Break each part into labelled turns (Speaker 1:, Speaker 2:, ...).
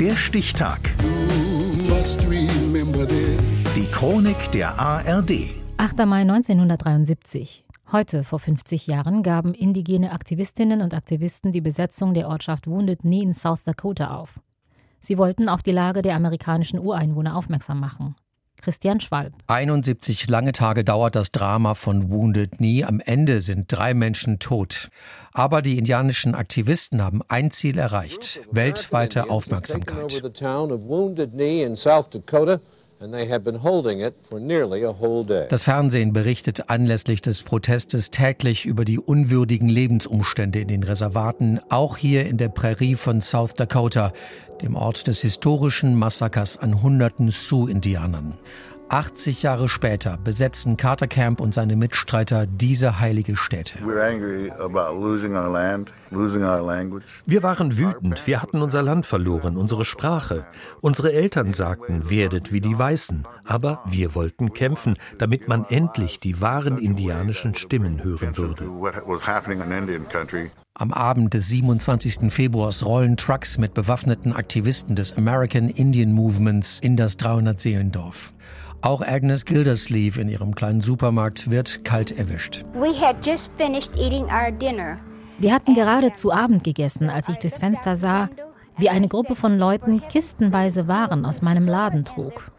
Speaker 1: Der Stichtag. Die Chronik der ARD.
Speaker 2: 8. Mai 1973. Heute, vor 50 Jahren, gaben indigene Aktivistinnen und Aktivisten die Besetzung der Ortschaft Wounded Knee in South Dakota auf. Sie wollten auf die Lage der amerikanischen Ureinwohner aufmerksam machen. Christian Schwalb.
Speaker 3: 71 lange Tage dauert das Drama von Wounded Knee. Am Ende sind drei Menschen tot. Aber die indianischen Aktivisten haben ein Ziel erreicht. Weltweite Aufmerksamkeit. Das Fernsehen berichtet anlässlich des Protestes täglich über die unwürdigen Lebensumstände in den Reservaten, auch hier in der Prärie von South Dakota, dem Ort des historischen Massakers an hunderten Sioux-Indianern. 80 Jahre später besetzen Carter Camp und seine Mitstreiter diese heilige Stätte. Wir
Speaker 4: waren wütend, wir hatten unser Land verloren, unsere Sprache. Unsere Eltern sagten, werdet wie die Weißen, aber wir wollten kämpfen, damit man endlich die wahren indianischen Stimmen hören würde.
Speaker 3: Am Abend des 27. Februars rollen Trucks mit bewaffneten Aktivisten des American Indian Movements in das 300-Seelendorf. Auch Agnes Gildersleeve in ihrem kleinen Supermarkt wird kalt erwischt.
Speaker 2: Wir hatten gerade zu Abend gegessen, als ich durchs Fenster sah, wie eine Gruppe von Leuten kistenweise Waren aus meinem Laden trug.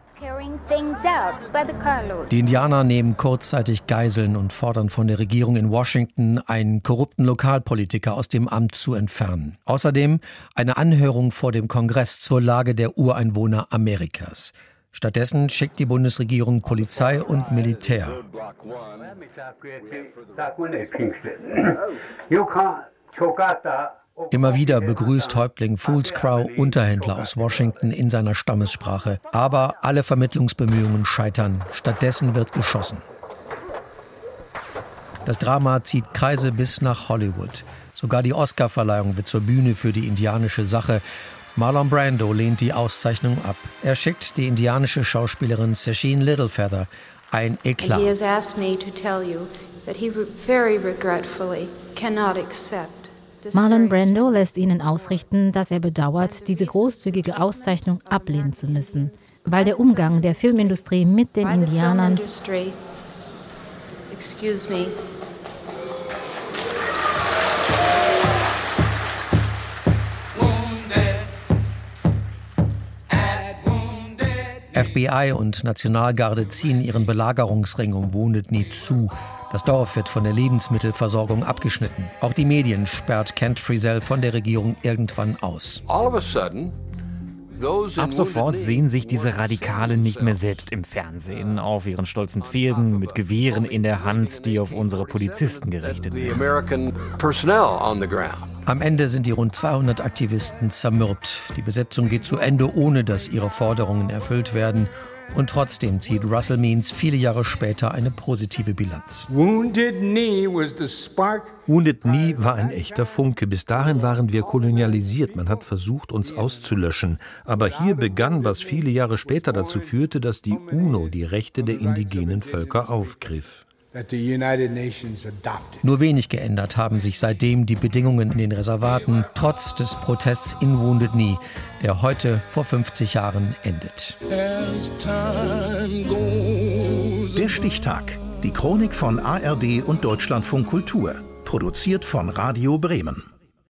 Speaker 3: Die Indianer nehmen kurzzeitig Geiseln und fordern von der Regierung in Washington, einen korrupten Lokalpolitiker aus dem Amt zu entfernen. Außerdem eine Anhörung vor dem Kongress zur Lage der Ureinwohner Amerikas. Stattdessen schickt die Bundesregierung Polizei und Militär. Immer wieder begrüßt Häuptling Foolscrow Unterhändler aus Washington in seiner Stammessprache. Aber alle Vermittlungsbemühungen scheitern. Stattdessen wird geschossen. Das Drama zieht Kreise bis nach Hollywood. Sogar die Oscarverleihung wird zur Bühne für die indianische Sache Marlon Brando lehnt die Auszeichnung ab. Er schickt die indianische Schauspielerin Sasheen Littlefeather ein Eklat.
Speaker 2: Marlon Brando lässt ihnen ausrichten, dass er bedauert, diese großzügige Auszeichnung ablehnen zu müssen, weil der Umgang der Filmindustrie mit den Indianern Excuse me.
Speaker 3: FBI und Nationalgarde ziehen ihren Belagerungsring um Wounded Knee zu. Das Dorf wird von der Lebensmittelversorgung abgeschnitten. Auch die Medien sperrt Kent Friesel von der Regierung irgendwann aus.
Speaker 5: Ab sofort sehen sich diese Radikalen nicht mehr selbst im Fernsehen, auf ihren stolzen Pferden mit Gewehren in der Hand, die auf unsere Polizisten gerichtet sind.
Speaker 3: Am Ende sind die rund 200 Aktivisten zermürbt. Die Besetzung geht zu Ende, ohne dass ihre Forderungen erfüllt werden. Und trotzdem zieht Russell Means viele Jahre später eine positive Bilanz.
Speaker 4: Wounded Knee, Wounded Knee war ein echter Funke. Bis dahin waren wir kolonialisiert. Man hat versucht, uns auszulöschen. Aber hier begann, was viele Jahre später dazu führte, dass die UNO die Rechte der indigenen Völker aufgriff.
Speaker 3: Nur wenig geändert haben sich seitdem die Bedingungen in den Reservaten, trotz des Protests in Wounded Knee, der heute vor 50 Jahren endet.
Speaker 1: Der Stichtag. Die Chronik von ARD und Deutschlandfunk Kultur. Produziert von Radio Bremen.